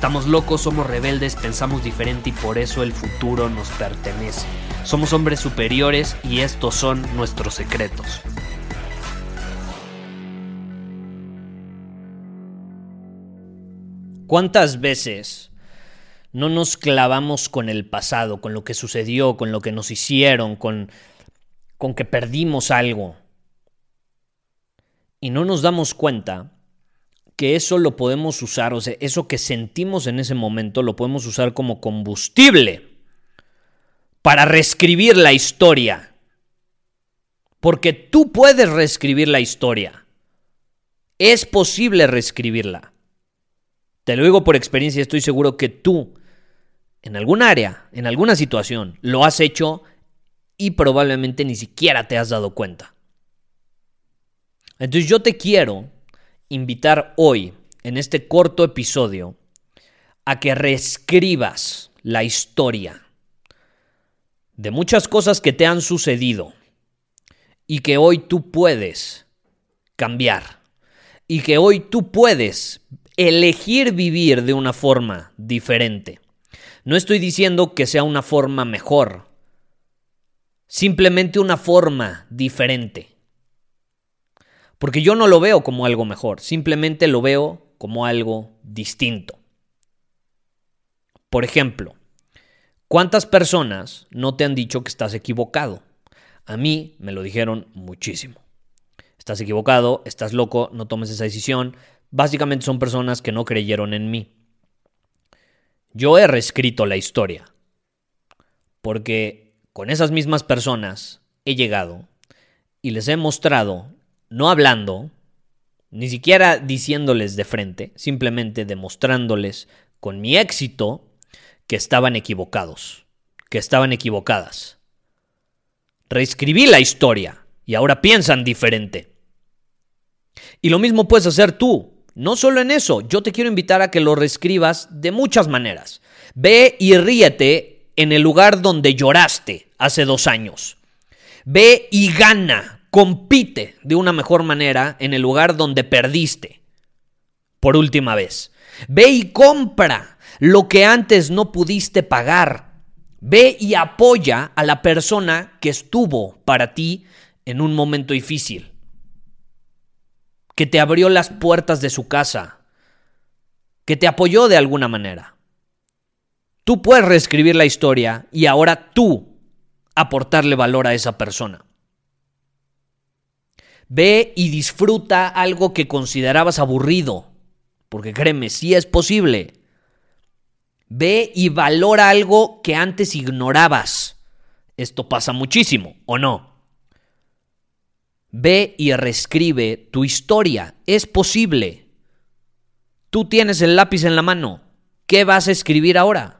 Estamos locos, somos rebeldes, pensamos diferente y por eso el futuro nos pertenece. Somos hombres superiores y estos son nuestros secretos. ¿Cuántas veces no nos clavamos con el pasado, con lo que sucedió, con lo que nos hicieron, con, con que perdimos algo? Y no nos damos cuenta que eso lo podemos usar, o sea, eso que sentimos en ese momento lo podemos usar como combustible para reescribir la historia. Porque tú puedes reescribir la historia. Es posible reescribirla. Te lo digo por experiencia, estoy seguro que tú, en algún área, en alguna situación, lo has hecho y probablemente ni siquiera te has dado cuenta. Entonces yo te quiero invitar hoy, en este corto episodio, a que reescribas la historia de muchas cosas que te han sucedido y que hoy tú puedes cambiar y que hoy tú puedes elegir vivir de una forma diferente. No estoy diciendo que sea una forma mejor, simplemente una forma diferente. Porque yo no lo veo como algo mejor, simplemente lo veo como algo distinto. Por ejemplo, ¿cuántas personas no te han dicho que estás equivocado? A mí me lo dijeron muchísimo. Estás equivocado, estás loco, no tomes esa decisión, Básicamente son personas que no creyeron en mí. Yo he reescrito la historia, porque con esas mismas personas he llegado y les he mostrado, no hablando, ni siquiera diciéndoles de frente, simplemente demostrándoles con mi éxito que estaban equivocados, que estaban equivocadas. Reescribí la historia y ahora piensan diferente. Y lo mismo puedes hacer tú. No solo en eso, yo te quiero invitar a que lo reescribas de muchas maneras. Ve y ríete en el lugar donde lloraste hace dos años. Ve y gana, compite de una mejor manera en el lugar donde perdiste por última vez. Ve y compra lo que antes no pudiste pagar. Ve y apoya a la persona que estuvo para ti en un momento difícil que te abrió las puertas de su casa, que te apoyó de alguna manera. Tú puedes reescribir la historia y ahora tú aportarle valor a esa persona. Ve y disfruta algo que considerabas aburrido, porque créeme, sí es posible. Ve y valora algo que antes ignorabas. Esto pasa muchísimo, ¿o no? Ve y reescribe tu historia. Es posible. Tú tienes el lápiz en la mano. ¿Qué vas a escribir ahora?